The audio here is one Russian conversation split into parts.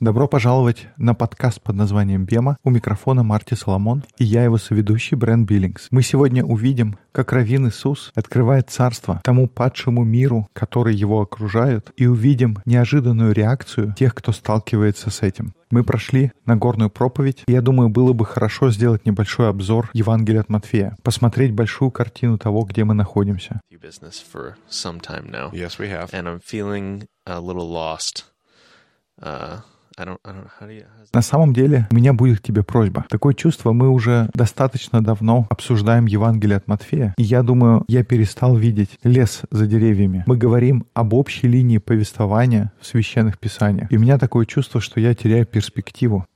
Добро пожаловать на подкаст под названием «Бема». У микрофона Марти Соломон и я его соведущий Брэн Биллингс. Мы сегодня увидим, как Равин Иисус открывает царство тому падшему миру, который его окружает, и увидим неожиданную реакцию тех, кто сталкивается с этим. Мы прошли Нагорную проповедь, и я думаю, было бы хорошо сделать небольшой обзор Евангелия от Матфея, посмотреть большую картину того, где мы находимся. Yes, we have. and I'm feeling a little lost. Uh? How's На самом деле, у меня будет к тебе просьба. Такое чувство, мы уже достаточно давно обсуждаем Евангелие от Матфея, и я думаю, я перестал видеть лес за деревьями. Мы говорим об общей линии повествования в священных писаниях. И у меня такое чувство, что я теряю перспективу.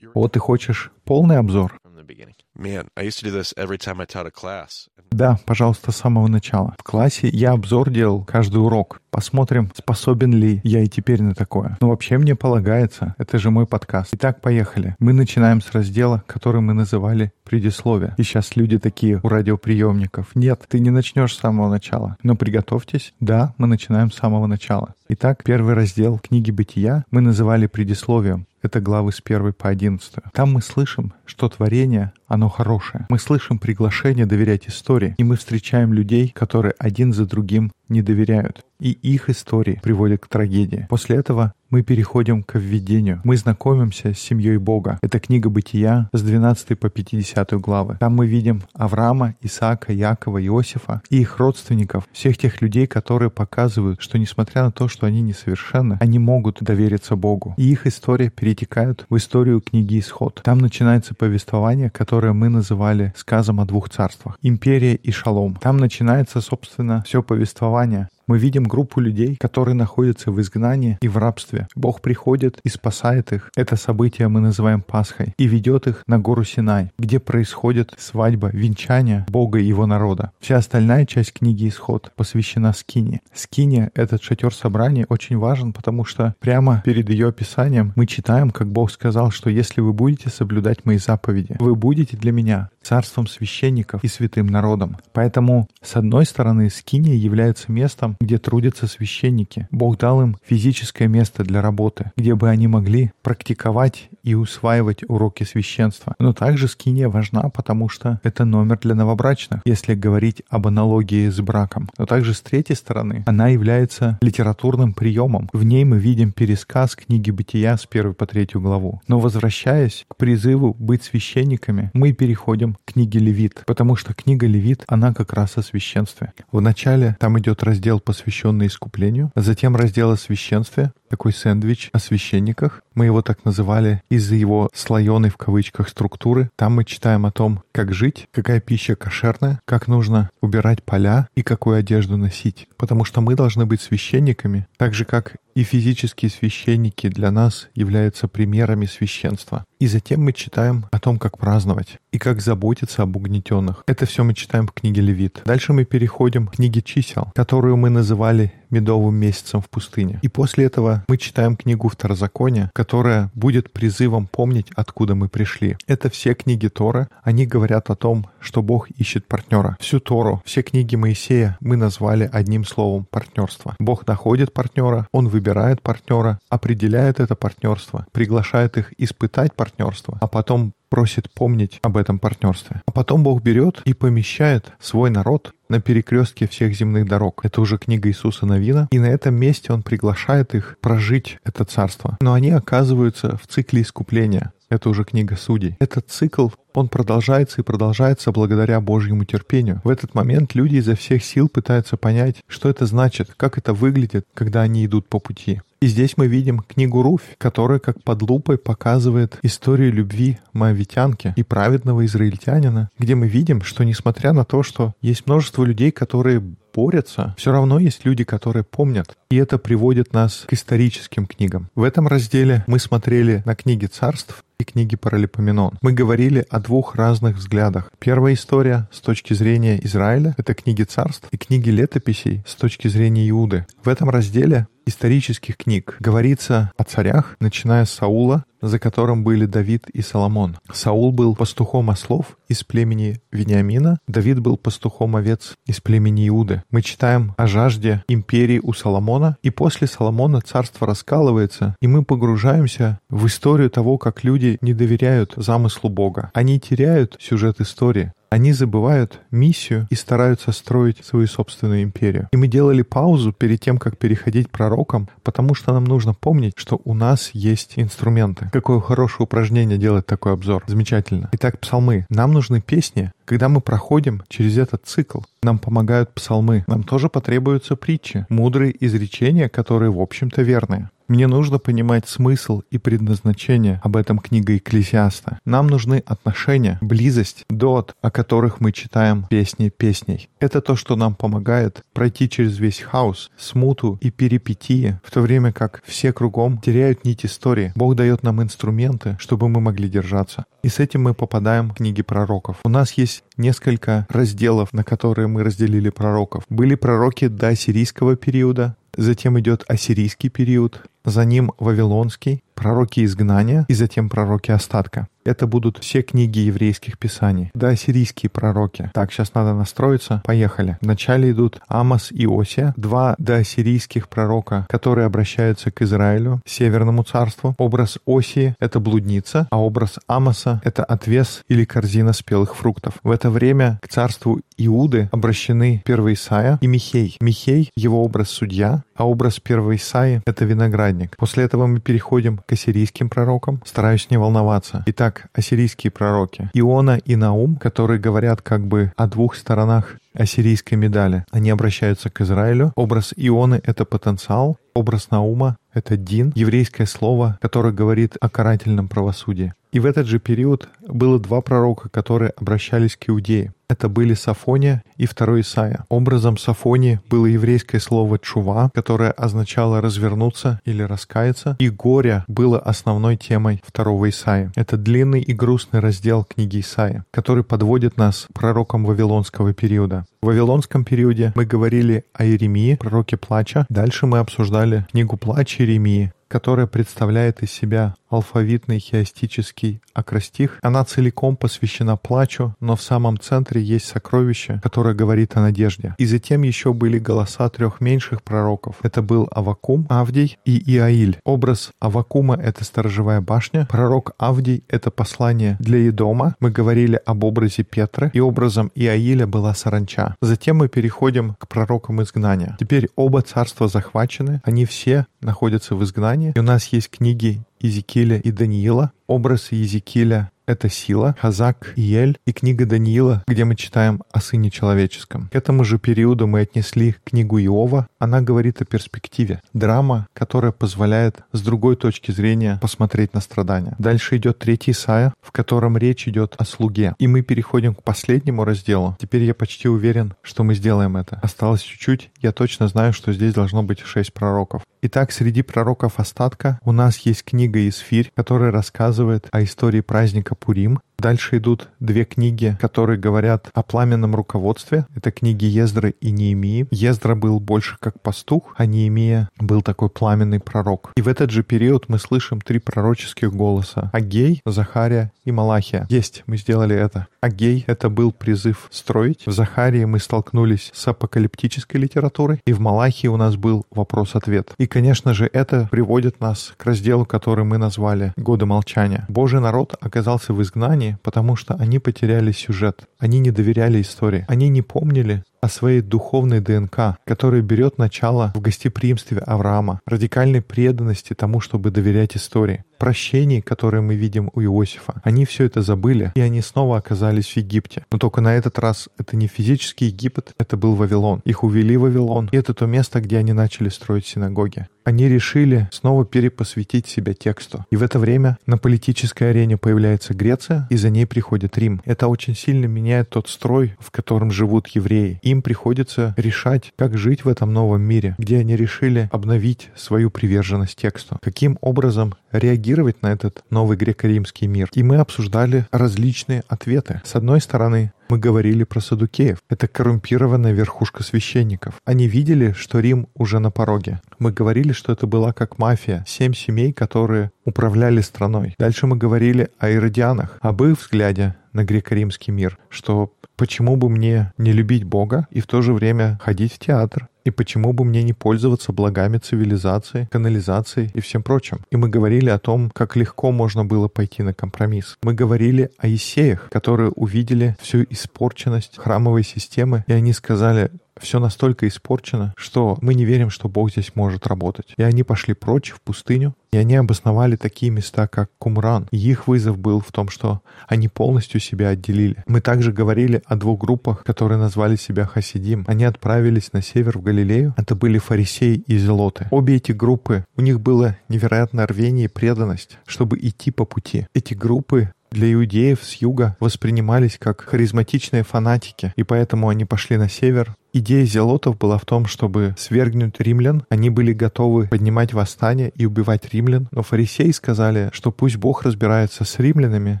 Вот ты хочешь полный обзор? From the beginning? man, I used to do this every time I taught a class. Да, пожалуйста, с самого начала. В классе я обзор делал каждый урок. Посмотрим, способен ли я и теперь на такое. Но вообще мне полагается, это же мой подкаст. Итак, поехали. Мы начинаем с раздела, который мы называли предисловие. И сейчас люди такие у радиоприемников. Нет, ты не начнешь с самого начала. Но приготовьтесь. Да, мы начинаем с самого начала. Итак, первый раздел книги «Бытия» мы называли предисловием. Это главы с 1 по 11. Там мы слышим, что творение, оно хорошее. Мы слышим приглашение доверять истории, и мы встречаем людей, которые один за другим не доверяют. И их истории приводят к трагедии. После этого мы переходим к введению. Мы знакомимся с семьей Бога. Это книга Бытия с 12 по 50 главы. Там мы видим Авраама, Исаака, Якова, Иосифа и их родственников, всех тех людей, которые показывают, что несмотря на то, что они несовершенны, они могут довериться Богу. И их история перетекает в историю книги Исход. Там начинается повествование, которое мы называли сказом о двух царствах. Империя и Шалом. Там начинается, собственно, все повествование мы видим группу людей, которые находятся в изгнании и в рабстве. Бог приходит и спасает их. Это событие мы называем Пасхой. И ведет их на гору Синай, где происходит свадьба, венчание Бога и его народа. Вся остальная часть книги Исход посвящена Скине. Скине, этот шатер собрания, очень важен, потому что прямо перед ее описанием мы читаем, как Бог сказал, что если вы будете соблюдать мои заповеди, вы будете для меня царством священников и святым народом. Поэтому, с одной стороны, Скиния является местом, где трудятся священники. Бог дал им физическое место для работы, где бы они могли практиковать и усваивать уроки священства. Но также Скиния важна, потому что это номер для новобрачных, если говорить об аналогии с браком. Но также с третьей стороны, она является литературным приемом. В ней мы видим пересказ книги Бытия с 1 по 3 главу. Но возвращаясь к призыву быть священниками, мы переходим к книге Левит, потому что книга Левит, она как раз о священстве. В начале там идет раздел, посвященный искуплению, затем раздел о священстве, такой сэндвич о священниках. Мы его так называли из-за его слоеной в кавычках структуры. Там мы читаем о том, как жить, какая пища кошерная, как нужно убирать поля и какую одежду носить. Потому что мы должны быть священниками, так же как и физические священники для нас являются примерами священства. И затем мы читаем о том, как праздновать и как заботиться об угнетенных. Это все мы читаем в книге Левит. Дальше мы переходим к книге чисел, которую мы называли медовым месяцем в пустыне. И после этого мы читаем книгу Второзакония, которая будет призывом помнить, откуда мы пришли. Это все книги Торы. Они говорят о том, что Бог ищет партнера. Всю Тору, все книги Моисея мы назвали одним словом партнерство. Бог находит партнера, Он выбирает партнера, определяет это партнерство, приглашает их испытать партнерство, а потом просит помнить об этом партнерстве. А потом Бог берет и помещает свой народ на перекрестке всех земных дорог. Это уже книга Иисуса Новина. И на этом месте Он приглашает их прожить это царство. Но они оказываются в цикле искупления. Это уже книга Судей. Этот цикл, он продолжается и продолжается благодаря Божьему терпению. В этот момент люди изо всех сил пытаются понять, что это значит, как это выглядит, когда они идут по пути. И здесь мы видим книгу Руфь, которая как под лупой показывает историю любви моавитянки и праведного израильтянина, где мы видим, что несмотря на то, что есть множество людей, которые борются, все равно есть люди, которые помнят. И это приводит нас к историческим книгам. В этом разделе мы смотрели на книги царств и книги Паралипоменон. Мы говорили о двух разных взглядах. Первая история с точки зрения Израиля — это книги царств, и книги летописей с точки зрения Иуды. В этом разделе исторических книг говорится о царях, начиная с Саула за которым были Давид и Соломон. Саул был пастухом ослов из племени Вениамина, Давид был пастухом овец из племени Иуды. Мы читаем о жажде империи у Соломона, и после Соломона царство раскалывается, и мы погружаемся в историю того, как люди не доверяют замыслу Бога. Они теряют сюжет истории. Они забывают миссию и стараются строить свою собственную империю. И мы делали паузу перед тем, как переходить пророкам, потому что нам нужно помнить, что у нас есть инструменты. Какое хорошее упражнение делать такой обзор. Замечательно. Итак, псалмы. Нам нужны песни, когда мы проходим через этот цикл, нам помогают псалмы. Нам тоже потребуются притчи, мудрые изречения, которые, в общем-то, верные. Мне нужно понимать смысл и предназначение об этом книга Экклесиаста. Нам нужны отношения, близость, дот, о которых мы читаем песни песней. Это то, что нам помогает пройти через весь хаос, смуту и перипетии, в то время как все кругом теряют нить истории. Бог дает нам инструменты, чтобы мы могли держаться. И с этим мы попадаем в книги пророков. У нас есть несколько разделов, на которые мы разделили пророков. Были пророки до ассирийского периода, затем идет ассирийский период, за ним вавилонский, пророки изгнания и затем пророки остатка. Это будут все книги еврейских писаний. Да, сирийские пророки. Так, сейчас надо настроиться. Поехали. Вначале идут Амос и Осия, два доассирийских пророка, которые обращаются к Израилю, северному царству. Образ Осии — это блудница, а образ Амоса — это отвес или корзина спелых фруктов. В это время к царству Иуды обращены первый Исаия и Михей. Михей — его образ судья, а образ первого Исаи — это виноградник. После этого мы переходим к ассирийским пророкам. Стараюсь не волноваться. Итак, ассирийские пророки. Иона и Наум, которые говорят как бы о двух сторонах ассирийской медали. Они обращаются к Израилю. Образ Ионы — это потенциал. Образ Наума — это Дин, еврейское слово, которое говорит о карательном правосудии. И в этот же период было два пророка, которые обращались к Иудее. Это были Сафония и второй Исаия. Образом Сафонии было еврейское слово «чува», которое означало «развернуться» или «раскаяться», и «горе» было основной темой второго Исаия. Это длинный и грустный раздел книги Исаия, который подводит нас к пророкам Вавилонского периода. В Вавилонском периоде мы говорили о Иеремии, пророке плача. Дальше мы обсуждали книгу плача Иеремии, которая представляет из себя алфавитный хиастический акростих. Она целиком посвящена плачу, но в самом центре есть сокровище, которое говорит о надежде. И затем еще были голоса трех меньших пророков. Это был Авакум, Авдий и Иаиль. Образ Авакума — это сторожевая башня. Пророк Авдий — это послание для Едома. Мы говорили об образе Петра, и образом Иаиля была саранча. Затем мы переходим к пророкам изгнания. Теперь оба царства захвачены, они все находятся в изгнании. И у нас есть книги Иезекииля и Даниила. Образ Иезекииля это сила, Хазак, Иель и книга Даниила, где мы читаем о Сыне Человеческом. К этому же периоду мы отнесли книгу Иова. Она говорит о перспективе. Драма, которая позволяет с другой точки зрения посмотреть на страдания. Дальше идет третий Исаия, в котором речь идет о слуге. И мы переходим к последнему разделу. Теперь я почти уверен, что мы сделаем это. Осталось чуть-чуть. Я точно знаю, что здесь должно быть шесть пророков. Итак, среди пророков остатка у нас есть книга Исфирь, которая рассказывает о истории праздника Пурим. Дальше идут две книги, которые говорят о пламенном руководстве. Это книги Ездры и Неемии. Ездра был больше как пастух, а Неемия был такой пламенный пророк. И в этот же период мы слышим три пророческих голоса. Агей, Захария и Малахия. Есть, мы сделали это. Агей — это был призыв строить. В Захарии мы столкнулись с апокалиптической литературой. И в Малахии у нас был вопрос-ответ. И, конечно же, это приводит нас к разделу, который мы назвали «Годы молчания». Божий народ оказался в изгнании, потому что они потеряли сюжет. Они не доверяли истории. Они не помнили о своей духовной ДНК, которая берет начало в гостеприимстве Авраама, радикальной преданности тому, чтобы доверять истории, прощении, которое мы видим у Иосифа. Они все это забыли, и они снова оказались в Египте. Но только на этот раз это не физический Египет, это был Вавилон. Их увели в Вавилон, и это то место, где они начали строить синагоги. Они решили снова перепосвятить себя тексту. И в это время на политической арене появляется Греция, и за ней приходит Рим. Это очень сильно меняет тот строй, в котором живут евреи. Им приходится решать, как жить в этом новом мире, где они решили обновить свою приверженность тексту. Каким образом реагировать на этот новый греко-римский мир. И мы обсуждали различные ответы. С одной стороны, мы говорили про садукеев. Это коррумпированная верхушка священников. Они видели, что Рим уже на пороге. Мы говорили, что это была как мафия. Семь семей, которые управляли страной. Дальше мы говорили о иродианах, об их взгляде на греко-римский мир, что почему бы мне не любить Бога и в то же время ходить в театр, и почему бы мне не пользоваться благами цивилизации, канализации и всем прочим? И мы говорили о том, как легко можно было пойти на компромисс. Мы говорили о Исеях, которые увидели всю испорченность храмовой системы, и они сказали, все настолько испорчено, что мы не верим, что Бог здесь может работать. И они пошли прочь в пустыню, и они обосновали такие места, как Кумран. И их вызов был в том, что они полностью себя отделили. Мы также говорили о двух группах, которые назвали себя Хасидим. Они отправились на север в Галилею. Это были фарисеи и зелоты. Обе эти группы, у них было невероятное рвение и преданность, чтобы идти по пути. Эти группы для иудеев с юга воспринимались как харизматичные фанатики, и поэтому они пошли на север. Идея зелотов была в том, чтобы свергнуть римлян. Они были готовы поднимать восстание и убивать римлян, но фарисеи сказали, что пусть Бог разбирается с римлянами,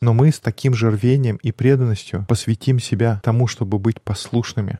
но мы с таким же рвением и преданностью посвятим себя тому, чтобы быть послушными.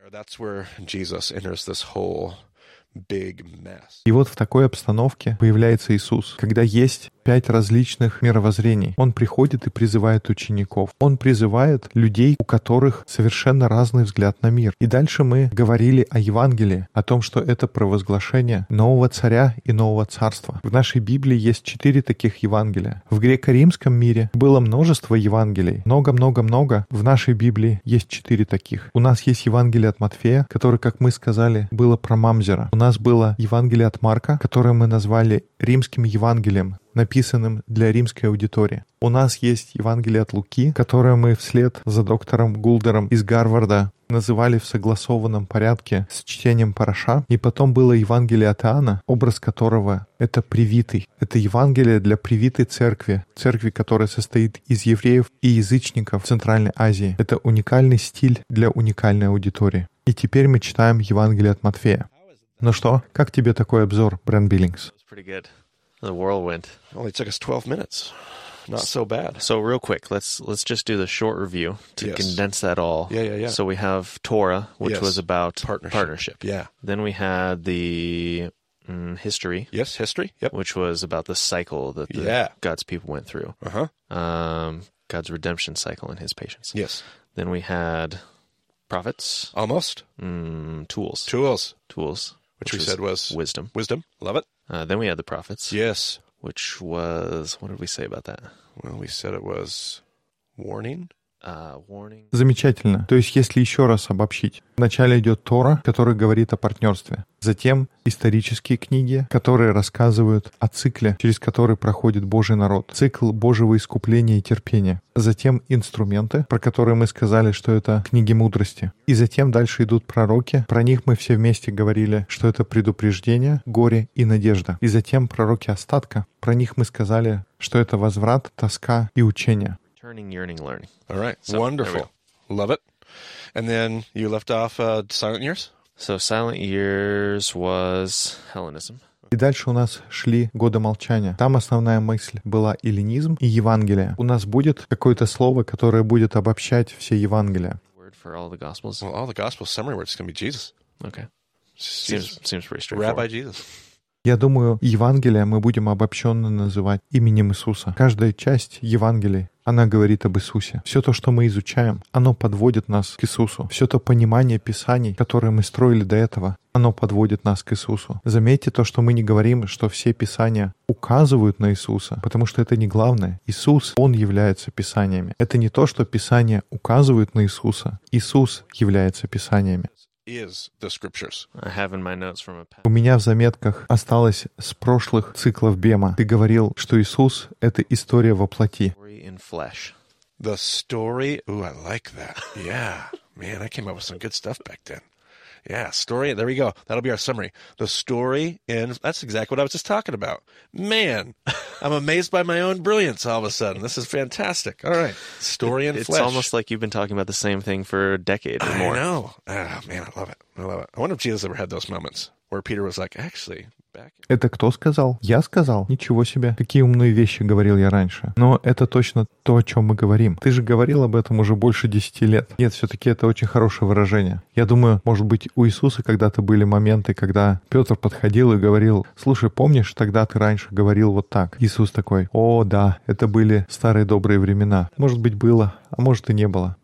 И вот в такой обстановке появляется Иисус, когда есть пять различных мировоззрений. Он приходит и призывает учеников. Он призывает людей, у которых совершенно разный взгляд на мир. И дальше мы говорили о Евангелии, о том, что это провозглашение нового царя и нового царства. В нашей Библии есть четыре таких Евангелия. В греко-римском мире было множество Евангелий. Много-много-много. В нашей Библии есть четыре таких. У нас есть Евангелие от Матфея, которое, как мы сказали, было про Мамзера. У нас было Евангелие от Марка, которое мы назвали римским Евангелием, написанным для римской аудитории. У нас есть Евангелие от Луки, которое мы вслед за доктором Гулдером из Гарварда называли в согласованном порядке с чтением Параша. И потом было Евангелие от Иоанна, образ которого — это привитый. Это Евангелие для привитой церкви, церкви, которая состоит из евреев и язычников Центральной Азии. Это уникальный стиль для уникальной аудитории. И теперь мы читаем Евангелие от Матфея. Ну что, как тебе такой обзор, Брэн Биллингс? It's pretty good. The whirlwind. Only took us 12 minutes. Not so bad. So real quick, let's let's just do the short review to Yes. condense that all. Yeah, yeah, yeah. So we have Torah, which Yes. was about Partnership. partnership. Yeah. Then we had the mm, history, Yes, history. Yep. which was about the cycle that the, Yeah. God's people went through, Uh huh. um, God's redemption cycle and His patience. Yes. Then we had prophets, Almost. mm, tools, Tools, tools, which, we said was wisdom. wisdom. Love it. Uh, then we had the prophets, Yes. which was what did we say about that? Well, we said it was warning. Uh. Замечательно. То есть, если еще раз обобщить. Вначале идет Тора, который говорит о партнерстве. Затем исторические книги, которые рассказывают о цикле, через который проходит Божий народ. Цикл Божьего искупления и терпения. Затем инструменты, про которые мы сказали, что это книги мудрости. И затем дальше идут пророки. Про них мы все вместе говорили, что это предупреждение, горе и надежда. И затем пророки остатка. Про них мы сказали, что это возврат, тоска и учение. Turning, yearning, learning. All right. So, Wonderful. Love it. And then you left off uh, Silent Years? So Silent Years was Hellenism. И дальше у нас шли годы молчания. Там основная мысль была эллинизм и Евангелие. У нас будет какое-то слово, которое будет обобщать все Евангелия. Word for all the Gospels. Well, all the gospel summary words going to be Jesus. Okay. It's Seems Jesus. seems pretty straightforward. Rabbi Jesus. Я думаю, Евангелие мы будем обобщенно называть именем Иисуса. Каждая часть Евангелия, она говорит об Иисусе. Все то, что мы изучаем, оно подводит нас к Иисусу. Все то понимание Писаний, которое мы строили до этого, оно подводит нас к Иисусу. Заметьте то, что мы не говорим, что все Писания указывают на Иисуса, потому что это не главное. Иисус, Он является Писаниями. Это не то, что Писания указывают на Иисуса. Иисус является Писаниями. Is the scriptures. I have in my notes from a past. У меня в заметках осталось с прошлых циклов Бема. Ты говорил, что Иисус — это история во плоти. The story. Ooh, I like that. Yeah. Man, I came up with some good stuff back then. Yeah, story. There we go. That'll be our summary. The story in. That's exactly what I was just talking about. Man, I'm amazed by my own brilliance all of a sudden. This is fantastic. All right. Story in It's flesh. almost like you've been talking about the same thing for a decade or more. I know. Ah, man, I love it. I love it. I wonder if Jesus ever had those moments. where Peter was like, actually. Это кто сказал? Я сказал? Ничего себе. Какие умные вещи говорил я раньше. Но это точно то, о чем мы говорим. Ты же говорил об этом уже больше десяти лет. Нет, все-таки это очень хорошее выражение. Я думаю, может быть, у Иисуса когда-то были моменты, когда Петр подходил и говорил, слушай, помнишь, тогда ты раньше говорил вот так? Иисус такой, о, да, это были старые добрые времена. Может быть, было, а может и не было.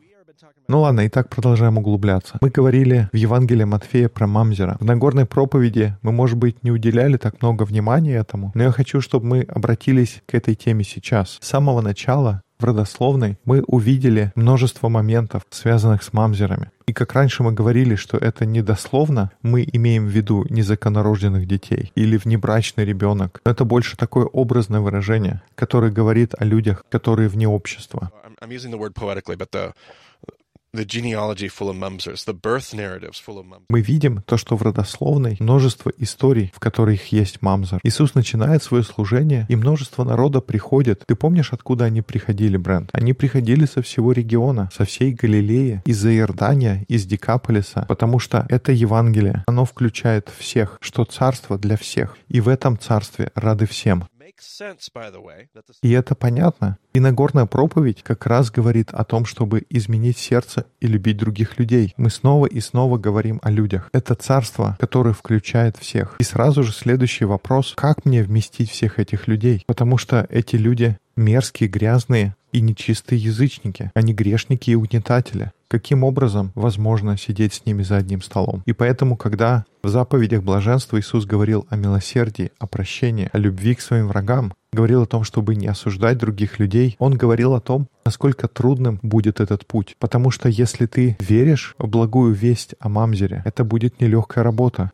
Ну ладно, и так продолжаем углубляться. Мы говорили в Евангелии Матфея про Мамзера. В Нагорной проповеди мы, может быть, не уделяли так много внимания этому, но я хочу, чтобы мы обратились к этой теме сейчас. С самого начала в родословной мы увидели множество моментов, связанных с мамзерами. И как раньше мы говорили, что это не дословно, мы имеем в виду незаконнорожденных детей или внебрачный ребенок. Это больше такое образное выражение, которое говорит о людях, которые вне общества. Мы видим то, что в родословной множество историй, в которых есть мамзер. Иисус начинает свое служение, и множество народа приходит. Ты помнишь, откуда они приходили, Брент? Они приходили со всего региона, со всей Галилеи, из-за Иордания, из Декаполиса, потому что это Евангелие. Оно включает всех, что царство для всех. И в этом царстве рады всем. И это понятно. И Нагорная проповедь как раз говорит о том, чтобы изменить сердце и любить других людей. Мы снова и снова говорим о людях. Это царство, которое включает всех. И сразу же следующий вопрос, как мне вместить всех этих людей? Потому что эти люди мерзкие, грязные и нечистые язычники, они грешники и угнетатели. Каким образом возможно сидеть с ними за одним столом? И поэтому, когда в заповедях блаженства Иисус говорил о милосердии, о прощении, о любви к своим врагам, говорил о том, чтобы не осуждать других людей, он говорил о том, насколько трудным будет этот путь. Потому что если ты веришь в благую весть о Мамзере, это будет нелегкая работа.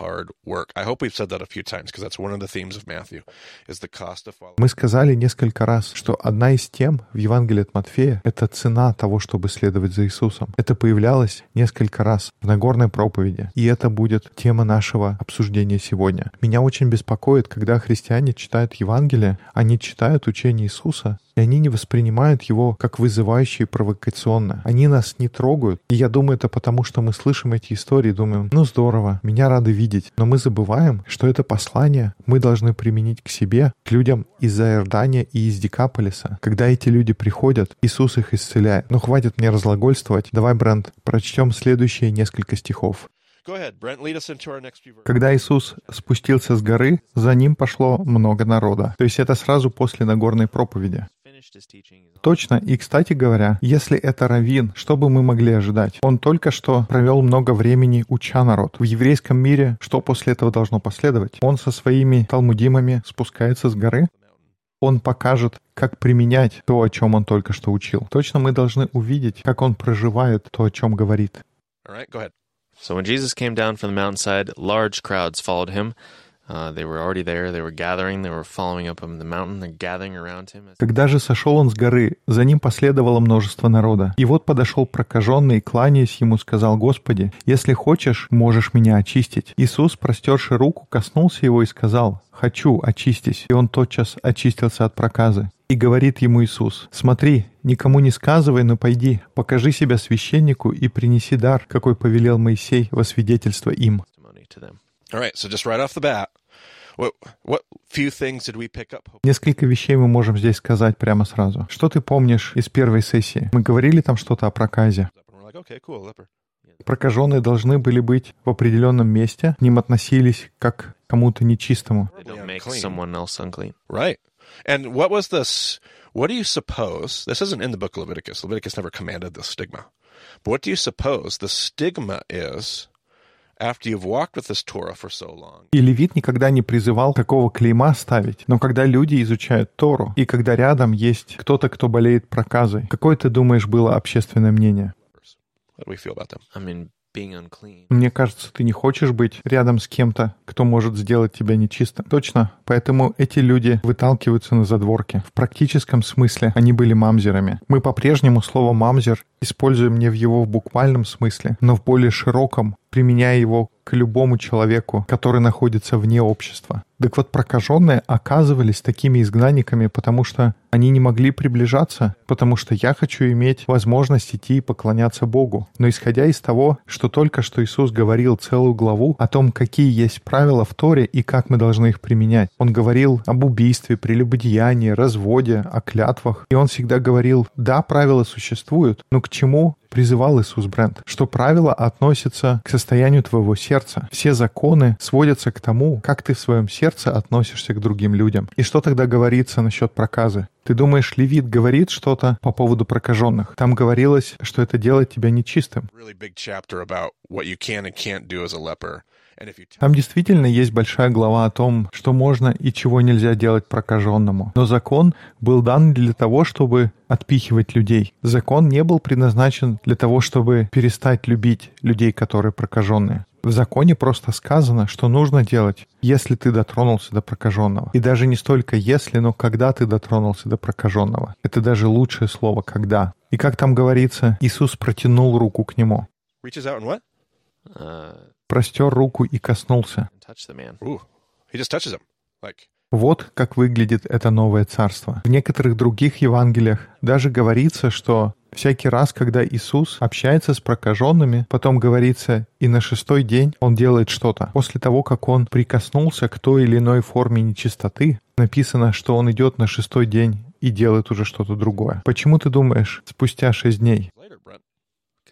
Hard work. I hope we've said that a few times because that's one of the themes of Matthew is the cost of following. Мы сказали несколько раз, что одна из тем в Евангелии от Матфея — это цена того, чтобы следовать за Иисусом. Это появлялось несколько раз в Нагорной проповеди, и это будет тема нашего обсуждения сегодня. Меня очень беспокоит, когда христиане читают Евангелие, они читают учение Иисуса, и они не воспринимают его как вызывающее и провокационно. Они нас не трогают. И я думаю, это потому, что мы слышим эти истории, думаем, ну здорово, меня рады видеть. Но мы забываем, что это послание мы должны применить к себе, к людям из-за Иордания и из Декаполиса. Когда эти люди приходят, Иисус их исцеляет. Ну хватит мне разглагольствовать. Давай, Брент, прочтем следующие несколько стихов. Когда Иисус спустился с горы, за ним пошло много народа. То есть это сразу после Нагорной проповеди. Точно. И, кстати говоря, если это раввин, что бы мы могли ожидать? Он только что провел много времени уча народ. В еврейском мире что после этого должно последовать? Он со своими талмудимами спускается с горы. Он покажет, как применять то, о чем он только что учил. Точно мы должны увидеть, как он проживает то, о чем говорит. So when Jesus came down from the mountainside, large crowds followed him. Когда же сошел он с горы, за ним последовало множество народа. И вот подошел прокаженный, кланяясь ему, сказал, «Господи, если хочешь, можешь меня очистить». Иисус, простерши руку, коснулся его и сказал, «Хочу, очистись». И он тотчас очистился от проказы. И говорит ему Иисус, «Смотри, никому не сказывай, но пойди, покажи себя священнику и принеси дар, какой повелел Моисей во свидетельство им». All right, so just right off the bat, Несколько вещей мы можем здесь сказать прямо сразу. Что ты помнишь из первой сессии? Мы говорили там что-то о проказе. Прокаженные должны были быть в определенном месте, к ним относились как к кому-то нечистому. And what was this? What do you suppose? This isn't in the book of Leviticus. Leviticus never commanded this stigma. But what do you suppose the stigma is И Левит никогда не призывал такого клейма ставить. Но когда люди изучают Тору, и когда рядом есть кто-то, кто болеет проказой, какое, ты думаешь, было общественное мнение? How do we feel about them? I mean, being unclean. Мне кажется, ты не хочешь быть рядом с кем-то, кто может сделать тебя нечистым. Точно. Поэтому эти люди выталкиваются на задворке. В практическом смысле они были мамзерами. Мы по-прежнему слово «мамзер» используем не в его буквальном смысле, но в более широком применяя его к любому человеку, который находится вне общества. Так вот, прокаженные оказывались такими изгнанниками, потому что они не могли приближаться, потому что я хочу иметь возможность идти и поклоняться Богу. Но исходя из того, что только что Иисус говорил целую главу о том, какие есть правила в Торе и как мы должны их применять. Он говорил об убийстве, прелюбодеянии, разводе, о клятвах. И он всегда говорил, да, правила существуют, но к чему призывал Иисус Брент, что правила относятся к состоянию твоего сердца. Все законы сводятся к тому, как ты в своем сердце относишься к другим людям. И что тогда говорится насчет проказы? Ты думаешь, Левит говорит что-то по поводу прокаженных? Там говорилось, что это делает тебя нечистым. Really Там действительно есть большая глава о том, что можно и чего нельзя делать прокаженному. Но закон был дан для того, чтобы отпихивать людей. Закон не был предназначен для того, чтобы перестать любить людей, которые прокаженные. В законе просто сказано, что нужно делать, если ты дотронулся до прокаженного. И даже не столько если, но когда ты дотронулся до прокаженного. Это даже лучшее слово «когда». И как там говорится, Иисус протянул руку к нему, reaches out and what? Uh, простер руку и коснулся. Вот как выглядит это новое царство. В некоторых других Евангелиях даже говорится, что всякий раз, когда Иисус общается с прокаженными, потом говорится, и на шестой день Он делает что-то. После того, как Он прикоснулся к той или иной форме нечистоты, написано, что Он идет на шестой день и делает уже что-то другое. Почему ты думаешь, спустя шесть дней? later, Brent. Because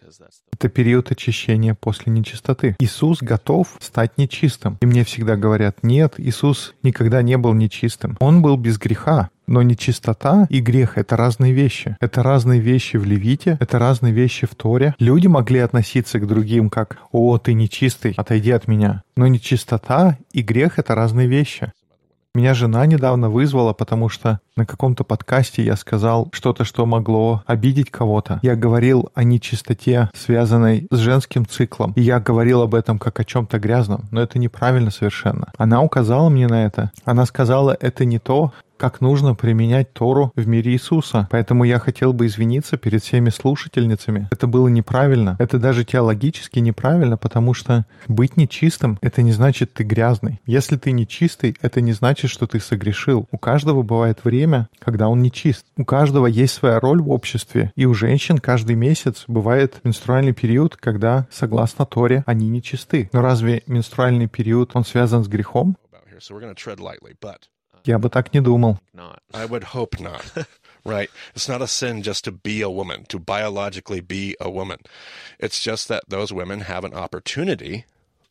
that's the Это период очищения после нечистоты. Иисус готов стать нечистым. И мне всегда говорят, нет, Иисус никогда не был нечистым. Он был без греха. Но нечистота и грех — это разные вещи. Это разные вещи в Левите, это разные вещи в Торе. Люди могли относиться к другим как «О, ты нечистый, отойди от меня». Но нечистота и грех — это разные вещи. Меня жена недавно вызвала, потому что на каком-то подкасте я сказал что-то, что могло обидеть кого-то. Я говорил о нечистоте, связанной с женским циклом. И я говорил об этом как о чем-то грязном, но это неправильно совершенно. Она указала мне на это. Она сказала, это не то, как нужно применять Тору в мире Иисуса. Поэтому я хотел бы извиниться перед всеми слушательницами. Это было неправильно. Это даже теологически неправильно, потому что быть нечистым — это не значит ты грязный. Если ты нечистый, это не значит, что ты согрешил. У каждого бывает время, когда он нечист. У каждого есть своя роль в обществе. И у женщин каждый месяц бывает менструальный период, когда, согласно Торе, они нечисты. Но разве менструальный период, он связан с грехом? Я бы так не думал. I would hope not. right? It's not a sin just to be a woman, to biologically be a woman. It's just that those women have an opportunity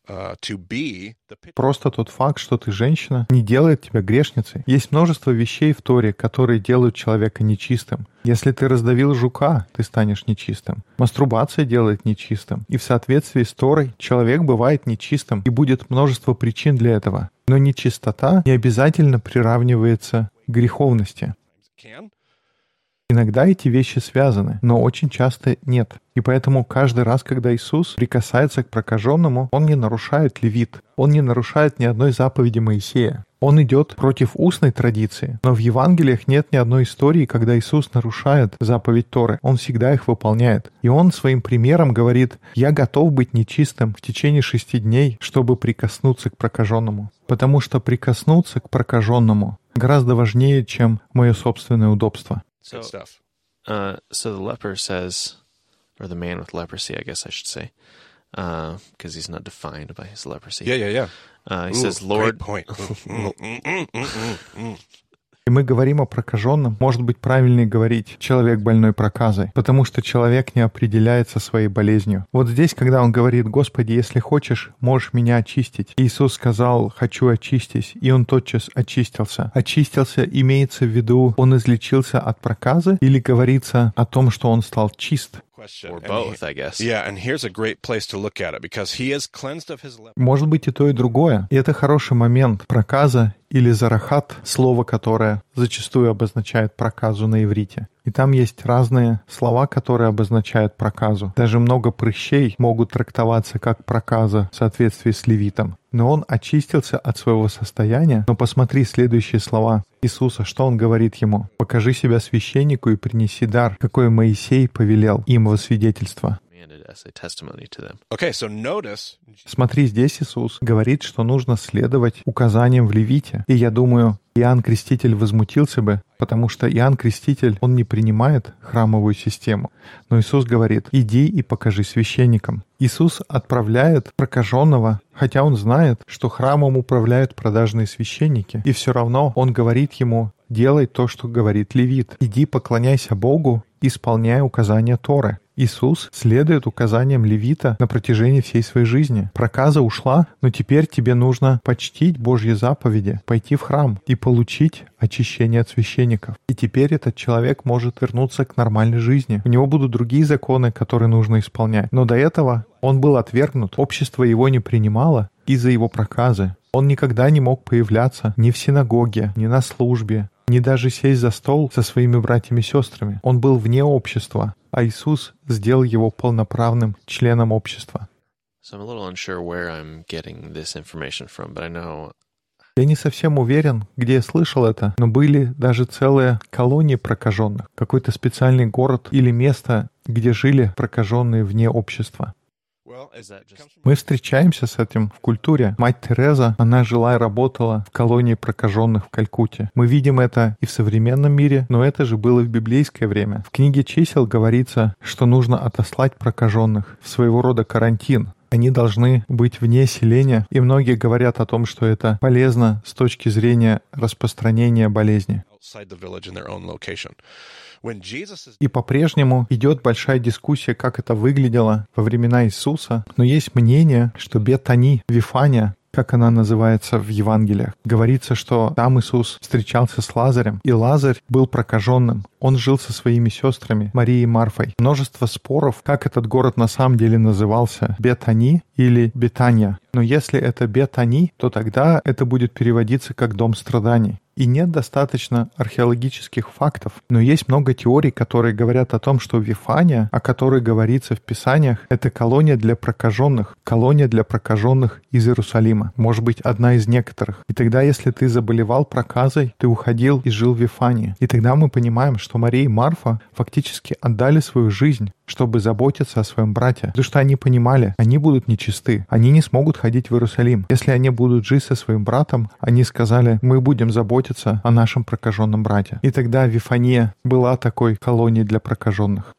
uh, to be the. Просто тот факт, что ты женщина, не делает тебя грешницей. Есть множество вещей в Торе, которые делают человека нечистым. Если ты раздавил жука, ты станешь нечистым. Мастурбация делает нечистым. И в соответствии с Торой человек бывает нечистым, и будет множество причин для этого. Но нечистота не обязательно приравнивается к греховности. Иногда эти вещи связаны, но очень часто нет. И поэтому каждый раз, когда Иисус прикасается к прокаженному, Он не нарушает левит, Он не нарушает ни одной заповеди Моисея. Он идет против устной традиции. Но в Евангелиях нет ни одной истории, когда Иисус нарушает заповедь Торы. Он всегда их выполняет. И он своим примером говорит, «Я готов быть нечистым в течение шести дней, чтобы прикоснуться к прокаженному». Потому что прикоснуться к прокаженному гораздо важнее, чем мое собственное удобство. So, uh, so the leper says, or the man with leprosy, I guess I should say, because he's not defined by his leprosy. Yeah, yeah, yeah. Uh, he Ooh, says, great Lord, point. И мы говорим о прокаженном, может быть правильнее говорить «человек больной проказой», потому что человек не определяется своей болезнью. Вот здесь, когда он говорит «Господи, если хочешь, можешь меня очистить», Иисус сказал «хочу очистись», и он тотчас очистился. Очистился имеется в виду, он излечился от проказы или говорится о том, что он стал чист? Question. or And both, he- I guess. yeah, and here's a great place to look at it because he is cleansed of his leprosy. Может быть и то, и другое. И это хороший момент. Проказа или зарахат — слово, которое зачастую обозначает проказу на иврите. И там есть разные слова, которые обозначают проказу. Даже много прыщей могут трактоваться как проказа в соответствии с левитом. Но он очистился от своего состояния. Но посмотри следующие слова Иисуса, что он говорит ему. «Покажи себя священнику и принеси дар, какой Моисей повелел им во свидетельство». Commanded as a testimony to them. Okay, so notice Смотри, здесь Иисус говорит, что нужно следовать указаниям в Левите. И я думаю, Иоанн Креститель возмутился бы, потому что Иоанн Креститель, он не принимает храмовую систему. Но Иисус говорит, иди и покажи священникам. Иисус отправляет прокаженного, хотя он знает, что храмом управляют продажные священники. И все равно он говорит ему, делай то, что говорит Левит. Иди поклоняйся Богу, исполняя указания Торы. Иисус следует указаниям Левита на протяжении всей своей жизни. Проказа ушла, но теперь тебе нужно почтить Божьи заповеди, пойти в храм и получить очищение от священников. И теперь этот человек может вернуться к нормальной жизни. У него будут другие законы, которые нужно исполнять. Но до этого он был отвергнут, общество его не принимало из-за его проказы. Он никогда не мог появляться ни в синагоге, ни на службе, ни даже сесть за стол со своими братьями и сестрами. Он был вне общества, а Иисус сделал его полноправным членом общества. Я не совсем уверен, где я слышал это, но были даже целые колонии прокаженных, какой-то специальный город или место, где жили прокаженные вне общества. Мы встречаемся с этим в культуре. Мать Тереза, она жила и работала в колонии прокаженных в Калькутте. Мы видим это и в современном мире, но это же было в библейское время. В книге чисел говорится, что нужно отослать прокаженных в своего рода карантин. Они должны быть вне селения, и многие говорят о том, что это полезно с точки зрения распространения болезни. И по-прежнему идет большая дискуссия, как это выглядело во времена Иисуса. Но есть мнение, что Бетани, Вифания, как она называется в Евангелиях. Говорится, что там Иисус встречался с Лазарем, и Лазарь был прокаженным. Он жил со своими сестрами Марией и Марфой. Множество споров, как этот город на самом деле назывался, Бетани или Бетания. Но если это Бетани, то тогда это будет переводиться как «дом страданий». И нет достаточно археологических фактов. Но есть много теорий, которые говорят о том, что Вифания, о которой говорится в Писаниях, это колония для прокаженных, колония для прокаженных из Иерусалима. Может быть, одна из некоторых. И тогда, если ты заболевал проказой, ты уходил и жил в Вифании. И тогда мы понимаем, что Мария и Марфа фактически отдали свою жизнь чтобы заботиться о своем брате. Потому что они понимали, они будут нечисты, они не смогут ходить в Иерусалим. Если они будут жить со своим братом, они сказали, мы будем заботиться о нашем прокаженном брате. И тогда Вифания была такой колонией для прокаженных.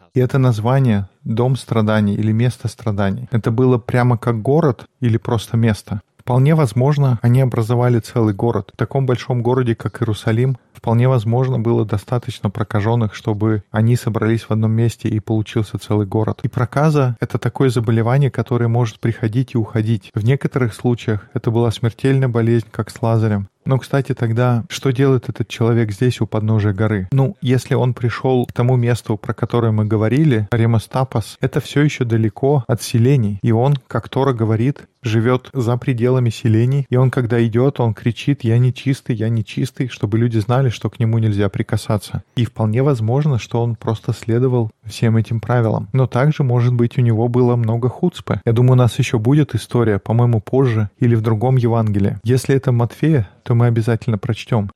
house? И это название «Дом страданий» или «Место страданий». Это было прямо как город или просто место. Вполне возможно, они образовали целый город. В таком большом городе, как Иерусалим, вполне возможно было достаточно прокаженных, чтобы они собрались в одном месте и получился целый город. И проказа — это такое заболевание, которое может приходить и уходить. В некоторых случаях это была смертельная болезнь, как с Лазарем. Но, кстати, тогда что делает этот человек здесь у подножия горы? Ну, если он пришел к тому месту, про которое мы говорили, Ремостапас, это все еще далеко от селений. И он, как Тора говорит, живет за пределами селений. И он, когда идет, он кричит «Я не чистый, я не чистый», чтобы люди знали, что к нему нельзя прикасаться. И вполне возможно, что он просто следовал всем этим правилам. Но также, может быть, у него было много хуцпы. Я думаю, у нас еще будет история, по-моему, позже или в другом Евангелии. Если это Матфея, то мы обязательно прочтем.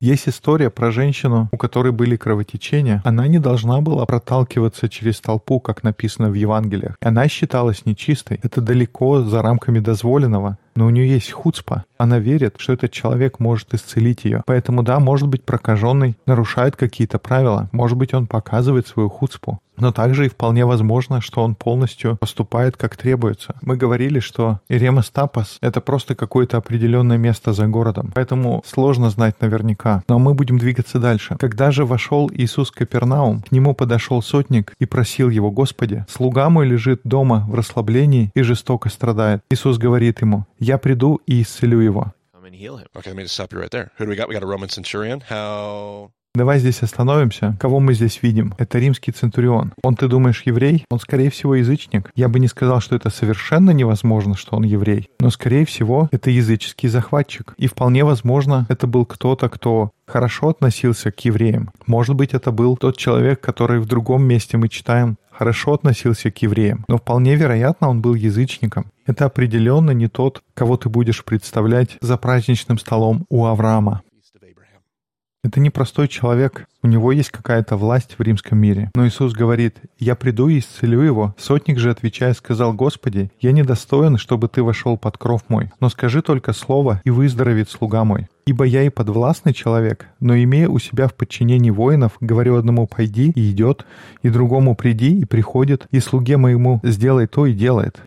Есть история про женщину, у которой были кровотечения. Она не должна была проталкиваться через толпу, как написано в Евангелиях. Она считалась нечистой. Это далеко за рамками дозволенного. Но у нее есть хуцпа. Она верит, что этот человек может исцелить ее. Поэтому да, может быть прокаженный нарушает какие-то правила. Может быть он показывает свою хуцпу. Но также и вполне возможно, что он полностью поступает как требуется. Мы говорили, что Иремас Тапас — это просто какое-то определенное место за городом. Поэтому сложно знать наверняка. Но мы будем двигаться дальше. Когда же вошел Иисус Капернаум, к нему подошел сотник и просил его, «Господи, слуга мой лежит дома в расслаблении и жестоко страдает». Иисус говорит ему, «Я приду и исцелю его». Давай здесь остановимся. Кого мы здесь видим? Это римский центурион. Он, ты думаешь, еврей? Он, скорее всего, язычник. Я бы не сказал, что это совершенно невозможно, что он еврей. Но, скорее всего, это языческий захватчик. И вполне возможно, это был кто-то, кто хорошо относился к евреям. Может быть, это был тот человек, который в другом месте мы читаем, хорошо относился к евреям. Но вполне вероятно, он был язычником. Это определенно не тот, кого ты будешь представлять за праздничным столом у Авраама. Это не простой человек, у него есть какая-то власть в римском мире. Но Иисус говорит, «Я приду и исцелю его». Сотник же, отвечая, сказал, «Господи, я недостоин, чтобы ты вошел под кров мой, но скажи только слово, и выздоровеет слуга мой. Ибо я и подвластный человек, но имея у себя в подчинении воинов, говорю одному «пойди» и идет, и другому «приди» и приходит, и слуге моему «сделай то» и делает.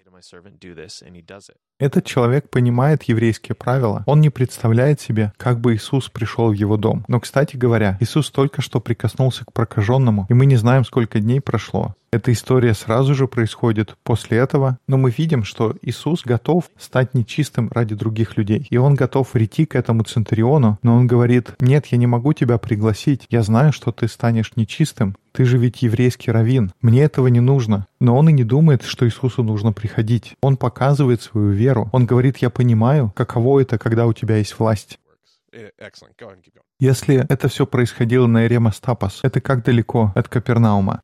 Этот человек понимает еврейские правила. Он не представляет себе, как бы Иисус пришел в его дом. Но, кстати говоря, Иисус только что прикоснулся к прокаженному, и мы не знаем, сколько дней прошло. Эта история сразу же происходит после этого, но мы видим, что Иисус готов стать нечистым ради других людей. И он готов прийти к этому центуриону, но он говорит, нет, я не могу тебя пригласить, я знаю, что ты станешь нечистым, ты же ведь еврейский раввин, мне этого не нужно. Но он и не думает, что Иисусу нужно приходить. Он показывает свою веру. Он говорит, я понимаю, каково это, когда у тебя есть власть. Going. Если это все происходило на Эремастапас, это как далеко от Капернаума?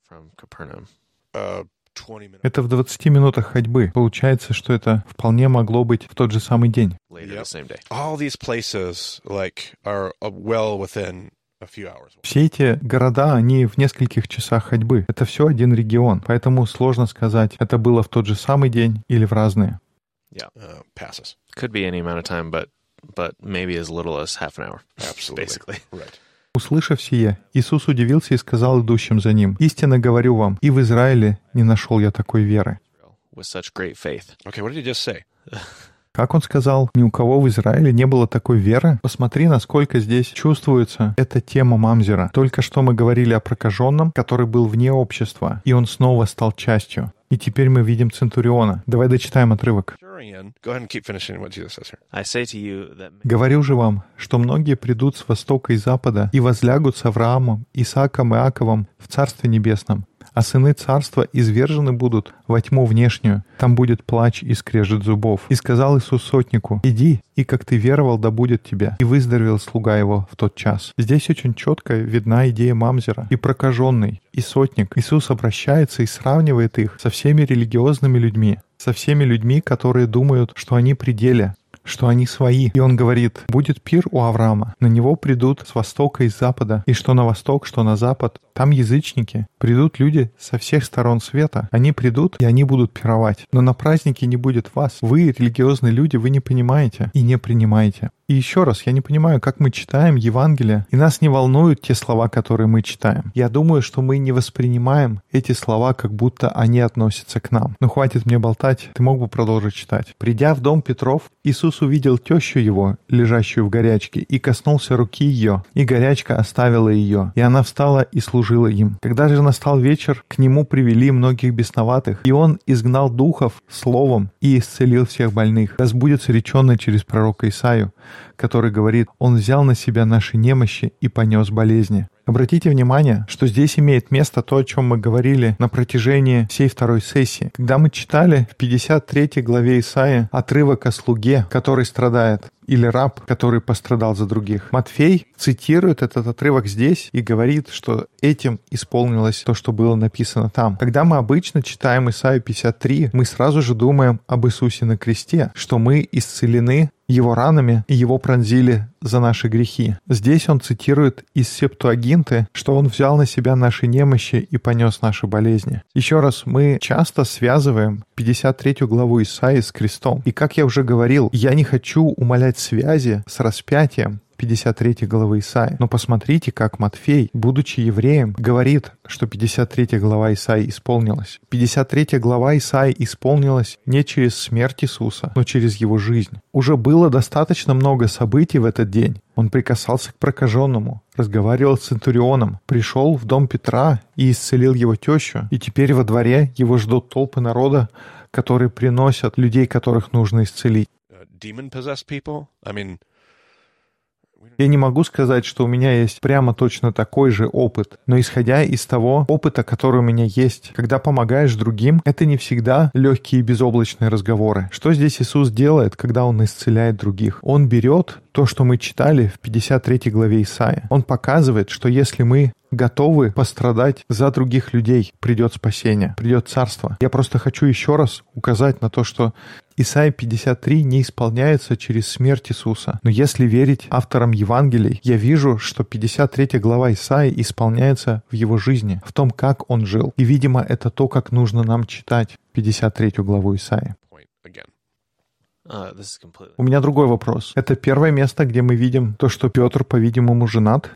Uh, 20 minutes. Это в 20 минутах ходьбы. Получается, что это вполне могло быть в тот же самый день. Uh. Все эти города, они в нескольких часах ходьбы. Это все один регион, поэтому сложно сказать, это было в тот же самый день или в разные. Uh, passes. Could be any amount of time, but but maybe as little as half an hour. Absolutely. Basically. Right. Услышав сие, Иисус удивился и сказал идущим за ним, «Истинно говорю вам, и в Израиле не нашел я такой веры». Okay, what did he just say? Как он сказал, ни у кого в Израиле не было такой веры. Посмотри, насколько здесь чувствуется эта тема Мамзера. Только что мы говорили о прокаженном, который был вне общества, и он снова стал частью. И теперь мы видим Центуриона. Давай дочитаем отрывок. «Говорю же вам, что многие придут с востока и запада и возлягут с Авраамом, Исааком и Иаковом в Царстве Небесном, а сыны царства извержены будут во тьму внешнюю, там будет плач и скрежет зубов. И сказал Иисус сотнику, иди, и как ты веровал, да будет тебя. И выздоровел слуга его в тот час. Здесь очень четко видна идея Мамзера. И прокаженный, и сотник. Иисус обращается и сравнивает их со всеми религиозными людьми, со всеми людьми, которые думают, что они при деле, что они свои. И он говорит, будет пир у Авраама, на него придут с востока и с запада, и что на восток, что на запад, там язычники. Придут люди со всех сторон света. Они придут, и они будут пировать. Но на празднике не будет вас. Вы, религиозные люди, вы не понимаете и не принимаете. И еще раз, я не понимаю, как мы читаем Евангелие, и нас не волнуют те слова, которые мы читаем. Я думаю, что мы не воспринимаем эти слова, как будто они относятся к нам. Но хватит мне болтать, ты мог бы продолжить читать. Придя в дом Петров, Иисус увидел тещу его, лежащую в горячке, и коснулся руки ее, и горячка оставила ее, и она встала и служила им. Когда же настал вечер, к нему привели многих бесноватых, и он изгнал духов словом и исцелил всех больных. Да сбудется реченное через пророка Исаию, который говорит, «Он взял на себя наши немощи и понес болезни». Обратите внимание, что здесь имеет место то, о чем мы говорили на протяжении всей второй сессии. Когда мы читали в 53 главе Исаия отрывок о слуге, который страдает, или раб, который пострадал за других. Матфей цитирует этот отрывок здесь и говорит, что этим исполнилось то, что было написано там. Когда мы обычно читаем Исаию 53, мы сразу же думаем об Иисусе на кресте, что мы исцелены его ранами, и его пронзили за наши грехи. Здесь он цитирует из Септуагинты, что он взял на себя наши немощи и понес наши болезни. Еще раз, мы часто связываем 53 главу Исаии с крестом. И как я уже говорил, я не хочу умалять связи с распятием, 53 главы Исаи. Но посмотрите, как Матфей, будучи евреем, говорит, что 53 глава Исаи исполнилась. 53 глава Исаи исполнилась не через смерть Иисуса, но через его жизнь. Уже было достаточно много событий в этот день. Он прикасался к прокаженному, разговаривал с Центурионом, пришел в дом Петра и исцелил его тещу, и теперь во дворе его ждут толпы народа, которые приносят людей, которых нужно исцелить. Я не могу сказать, что у меня есть прямо точно такой же опыт, но исходя из того опыта, который у меня есть, когда помогаешь другим, это не всегда легкие безоблачные разговоры. Что здесь Иисус делает, когда Он исцеляет других? Он берет то, что мы читали в 53 главе Исаия. Он показывает, что если мы готовы пострадать за других людей, придет спасение, придет царство. Я просто хочу еще раз указать на то, что Исайя 53 не исполняется через смерть Иисуса. Но если верить авторам Евангелий, я вижу, что 53 глава Исаии исполняется в его жизни, в том, как он жил. И, видимо, это то, как нужно нам читать 53 главу Исаии. У меня другой вопрос. Это первое место, где мы видим то, что Петр, по-видимому, женат.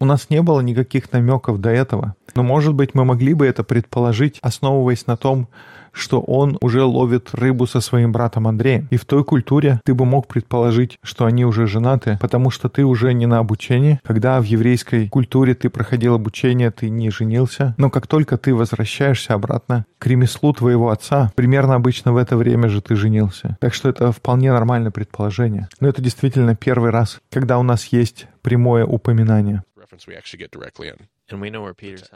У нас не было никаких намеков до этого. Но, может быть, мы могли бы это предположить, основываясь на том, что он уже ловит рыбу со своим братом Андреем. И в той культуре ты бы мог предположить, что они уже женаты, потому что ты уже не на обучении. Когда в еврейской культуре ты проходил обучение, ты не женился. Но как только ты возвращаешься обратно к ремеслу твоего отца, примерно обычно в это время же ты женился. Так что это вполне нормальное предположение. Но это действительно первый раз, когда у нас есть прямое упоминание. we actually get directly in.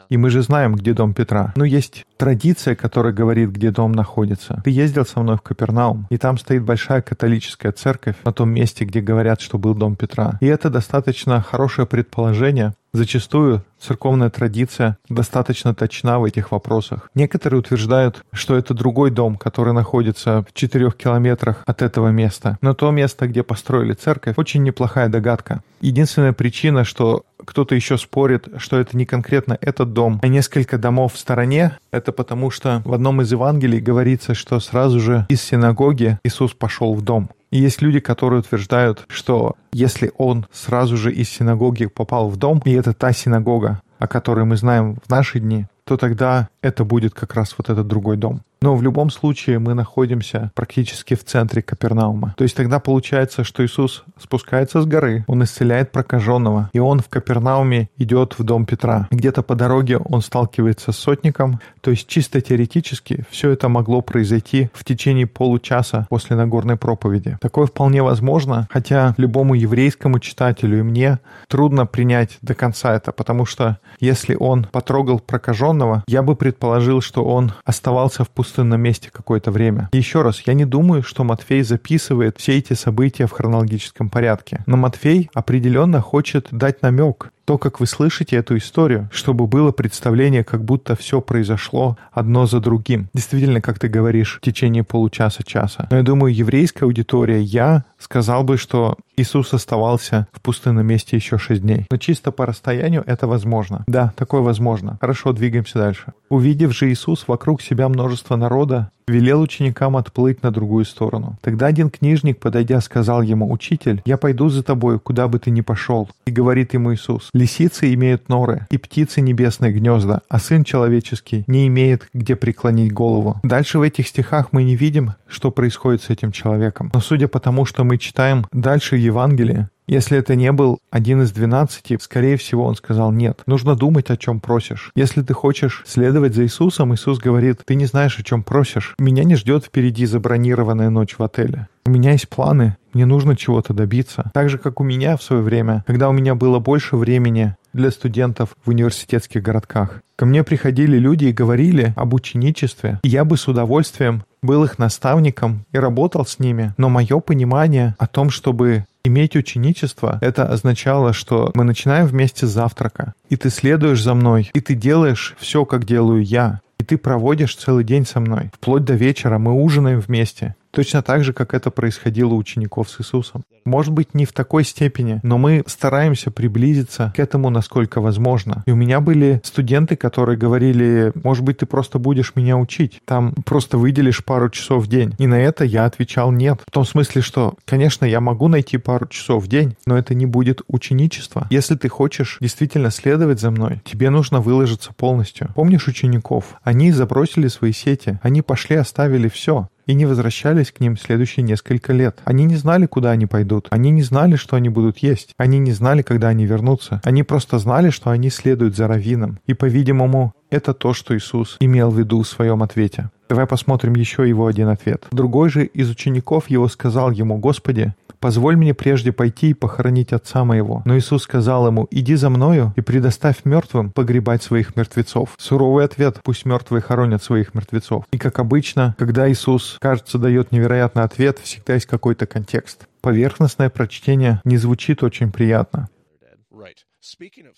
И мы же знаем, где дом Петра. Но есть традиция, которая говорит, где дом находится. Ты ездил со мной в Капернаум, и там стоит большая католическая церковь на том месте, где говорят, что был дом Петра. И это достаточно хорошее предположение. Зачастую церковная традиция достаточно точна в этих вопросах. Некоторые утверждают, что это другой дом, который находится в четырех километрах от этого места. Но то место, где построили церковь, очень неплохая догадка. Единственная причина, что кто-то еще спорит, что это не конкретно этот дом, а несколько домов в стороне, это потому что в одном из Евангелий говорится, что сразу же из синагоги Иисус пошел в дом. И есть люди, которые утверждают, что если он сразу же из синагоги попал в дом, и это та синагога, о которой мы знаем в наши дни, то тогда это будет как раз вот этот другой дом. Но в любом случае мы находимся практически в центре Капернаума. То есть тогда получается, что Иисус спускается с горы, он исцеляет прокаженного, и он в Капернауме идет в дом Петра. Где-то по дороге он сталкивается с сотником. То есть чисто теоретически все это могло произойти в течение получаса после Нагорной проповеди. Такое вполне возможно, хотя любому еврейскому читателю и мне трудно принять до конца это, потому что если он потрогал прокаженного, я бы предположил, что он оставался в пустынном месте какое-то время. Еще раз, я не думаю, что Матфей записывает все эти события в хронологическом порядке. Но Матфей определенно хочет дать намек, то, как вы слышите эту историю, чтобы было представление, как будто все произошло одно за другим. Действительно, как ты говоришь, в течение получаса-часа. Но я думаю, еврейская аудитория, я сказал бы, что Иисус оставался в пустынном месте еще шесть дней. Но чисто по расстоянию это возможно. Да, такое возможно. Хорошо, двигаемся дальше. Увидев же Иисус вокруг себя множество народа, велел ученикам отплыть на другую сторону. Тогда один книжник, подойдя, сказал ему, «Учитель, я пойду за тобой, куда бы ты ни пошел». И говорит ему Иисус, «Лисицы имеют норы, и птицы небесные гнезда, а Сын Человеческий не имеет, где преклонить голову». Дальше в этих стихах мы не видим, что происходит с этим человеком. Но судя по тому, что мы читаем дальше Евангелие, если это не был один из двенадцати, скорее всего, он сказал «нет». Нужно думать, о чем просишь. Если ты хочешь следовать за Иисусом, Иисус говорит, ты не знаешь, о чем просишь. Меня не ждет впереди забронированная ночь в отеле. У меня есть планы, мне нужно чего-то добиться. Так же, как у меня в свое время, когда у меня было больше времени для студентов в университетских городках. Ко мне приходили люди и говорили об ученичестве, и я бы с удовольствием был их наставником и работал с ними. Но мое понимание о том, чтобы Иметь ученичество — это означало, что мы начинаем вместе с завтрака, и ты следуешь за мной, и ты делаешь все, как делаю я, и ты проводишь целый день со мной. Вплоть до вечера мы ужинаем вместе. Точно так же, как это происходило у учеников с Иисусом. Может быть, не в такой степени, но мы стараемся приблизиться к этому, насколько возможно. И у меня были студенты, которые говорили, может быть, ты просто будешь меня учить. Там просто выделишь пару часов в день. И на это я отвечал нет. В том смысле, что, конечно, я могу найти пару часов в день, но это не будет ученичество. Если ты хочешь действительно следовать за мной, тебе нужно выложиться полностью. Помнишь учеников? Они забросили свои сети, они пошли, оставили все и не возвращались к ним следующие несколько лет. Они не знали, куда они пойдут. Они не знали, что они будут есть. Они не знали, когда они вернутся. Они просто знали, что они следуют за раввином. И, по-видимому, это то, что Иисус имел в виду в своем ответе. Давай посмотрим еще его один ответ. Другой же из учеников его сказал ему, «Господи, позволь мне прежде пойти и похоронить отца моего». Но Иисус сказал ему, «Иди за мною и предоставь мертвым погребать своих мертвецов». Суровый ответ, пусть мертвые хоронят своих мертвецов. И как обычно, когда Иисус, кажется, дает невероятный ответ, всегда есть какой-то контекст. Поверхностное прочтение не звучит очень приятно.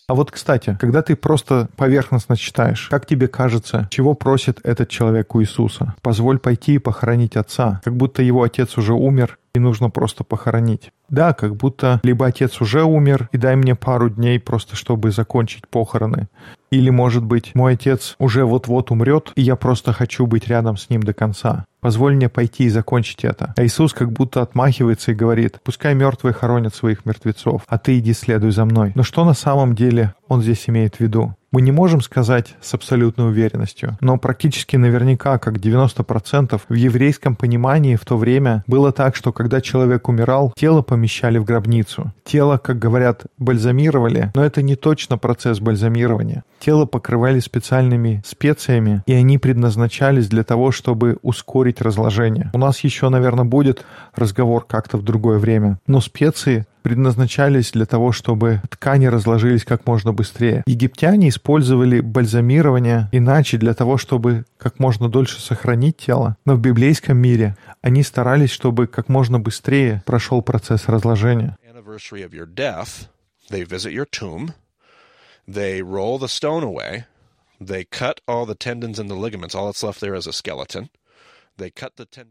А вот, кстати, когда ты просто поверхностно читаешь, как тебе кажется, чего просит этот человек у Иисуса? Позволь пойти и похоронить отца, как будто его отец уже умер, и нужно просто похоронить. Да, как будто либо отец уже умер, и дай мне пару дней просто, чтобы закончить похороны. Или, может быть, мой отец уже вот-вот умрет, и я просто хочу быть рядом с ним до конца. Позволь мне пойти и закончить это. А Иисус как будто отмахивается и говорит, пускай мертвые хоронят своих мертвецов, а ты иди следуй за мной. Но что на самом деле он здесь имеет в виду? Мы не можем сказать с абсолютной уверенностью, но практически наверняка, как 90% в еврейском понимании в то время было так, что когда человек умирал, тело помещали в гробницу. Тело, как говорят, бальзамировали, но это не точно процесс бальзамирования. Тело покрывали специальными специями, и они предназначались для того, чтобы ускорить разложение. У нас еще, наверное, будет разговор как-то в другое время. Но специи предназначались для того, чтобы ткани разложились как можно быстрее. Египтяне использовали бальзамирование иначе для того, чтобы как можно дольше сохранить тело. Но в библейском мире они старались, чтобы как можно быстрее прошел процесс разложения. They roll the stone away, they cut all the tendons and the ligaments, all that's left there is a skeleton.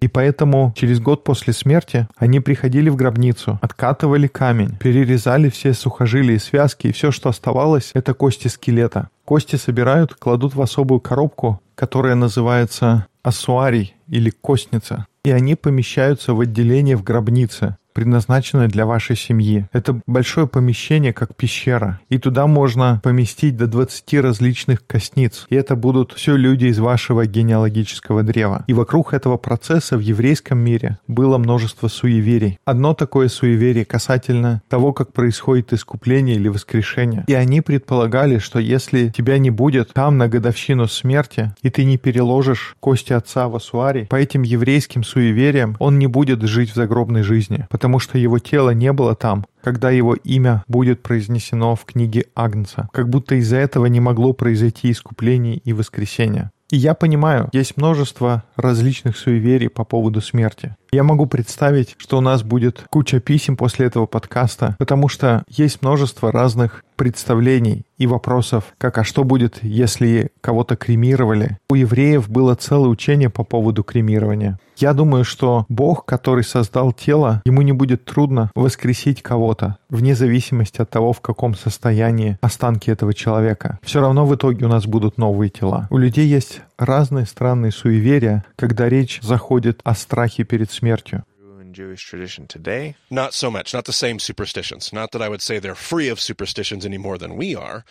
И поэтому через год после смерти они приходили в гробницу, откатывали камень, перерезали все сухожилия и связки, и все, что оставалось, это кости скелета. Кости собирают, кладут в особую коробку, которая называется ассуарий или костница. И они помещаются в отделение в гробнице, предназначенное для вашей семьи. Это большое помещение, как пещера. И туда можно поместить до 20 различных костниц. И это будут все люди из вашего генеалогического древа. И вокруг этого процесса в еврейском мире было множество суеверий. Одно такое суеверие касательно того, как происходит искупление или воскрешение. И они предполагали, что если тебя не будет там на годовщину смерти, и ты не переложишь кости отца в асуари, по этим еврейским суевериям он не будет жить в загробной жизни, потому что его тело не было там, когда его имя будет произнесено в книге Агнца, как будто из-за этого не могло произойти искупление и воскресение. И я понимаю, есть множество различных суеверий по поводу смерти. Я могу представить, что у нас будет куча писем после этого подкаста, потому что есть множество разных представлений и вопросов, как «а что будет, если кого-то кремировали?» У евреев было целое учение по поводу кремирования. Я думаю, что Бог, который создал тело, ему не будет трудно воскресить кого-то, вне зависимости от того, в каком состоянии останки этого человека. Все равно в итоге у нас будут новые тела. У людей есть разные странные суеверия, когда речь заходит о страхе перед смертью. In Jewish tradition today, Not so much, not the same superstitions. Not that I would say they're free of superstitions any more than we are.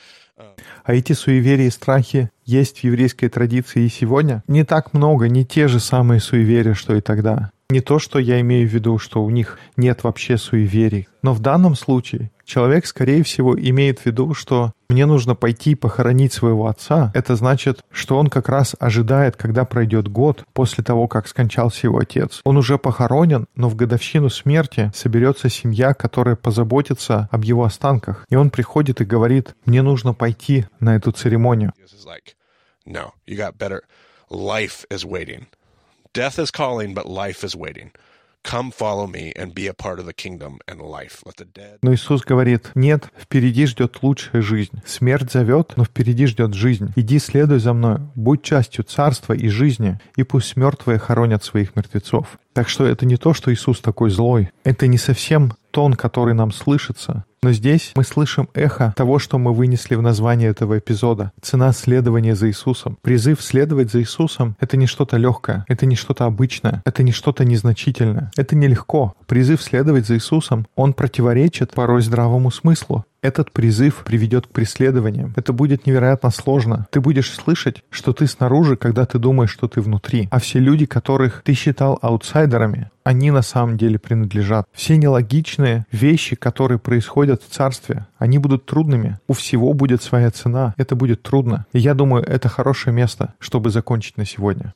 А эти суеверия и страхи есть в еврейской традиции и сегодня. Не так много, не те же самые суеверия, что и тогда. Не то, что я имею в виду, что у них нет вообще суеверий. Но в данном случае человек, скорее всего, имеет в виду, что мне нужно пойти похоронить своего отца. Это значит, что он как раз ожидает, когда пройдет год после того, как скончался его отец. Он уже похоронен, но в годовщину смерти соберется семья, которая позаботится об его останках. И он приходит и говорит, мне нужно пойти на эту церемонию. Come follow me and be a part of the kingdom and life. Let the dead. Но Иисус говорит, нет, впереди ждет лучшая жизнь. Смерть зовет, но впереди ждет жизнь. Иди следуй за мной, будь частью царства и жизни, и пусть мертвые хоронят своих мертвецов. Так что это не то, что Иисус такой злой. Это не совсем тон, который нам слышится. Но здесь мы слышим эхо того, что мы вынесли в название этого эпизода. Цена следования за Иисусом. Призыв следовать за Иисусом — это не что-то легкое, это не что-то обычное, это не что-то незначительное. Это нелегко. Призыв следовать за Иисусом, он противоречит порой здравому смыслу. Этот призыв приведет к преследованиям. Это будет невероятно сложно. Ты будешь слышать, что ты снаружи, когда ты думаешь, что ты внутри. А все люди, которых ты считал аутсайдерами, они на самом деле принадлежат. Все нелогичные вещи, которые происходят в царстве, они будут трудными. У всего будет своя цена. Это будет трудно. И я думаю, это хорошее место, чтобы закончить на сегодня.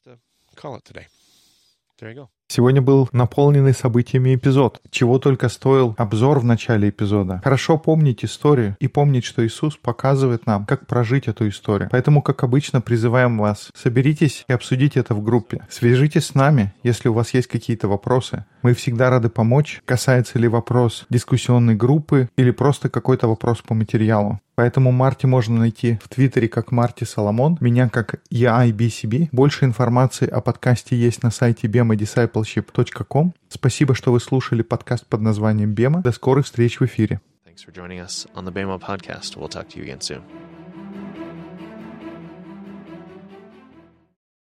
Сегодня был наполненный событиями эпизод, чего только стоил обзор в начале эпизода. Хорошо помнить историю и помнить, что Иисус показывает нам, как прожить эту историю. Поэтому, как обычно, призываем вас, соберитесь и обсудите это в группе. Свяжитесь с нами, если у вас есть какие-то вопросы. Мы всегда рады помочь, касается ли вопрос дискуссионной группы или просто какой-то вопрос по материалу. Поэтому Марти можно найти в Твиттере как Марти Соломон, меня как EIBCB. Больше информации о подкасте есть на сайте bemadiscipleship.com. Спасибо, что вы слушали подкаст под названием Бема. До скорых встреч в эфире. Thanks for joining us on the BEMA podcast. We'll talk to you again soon.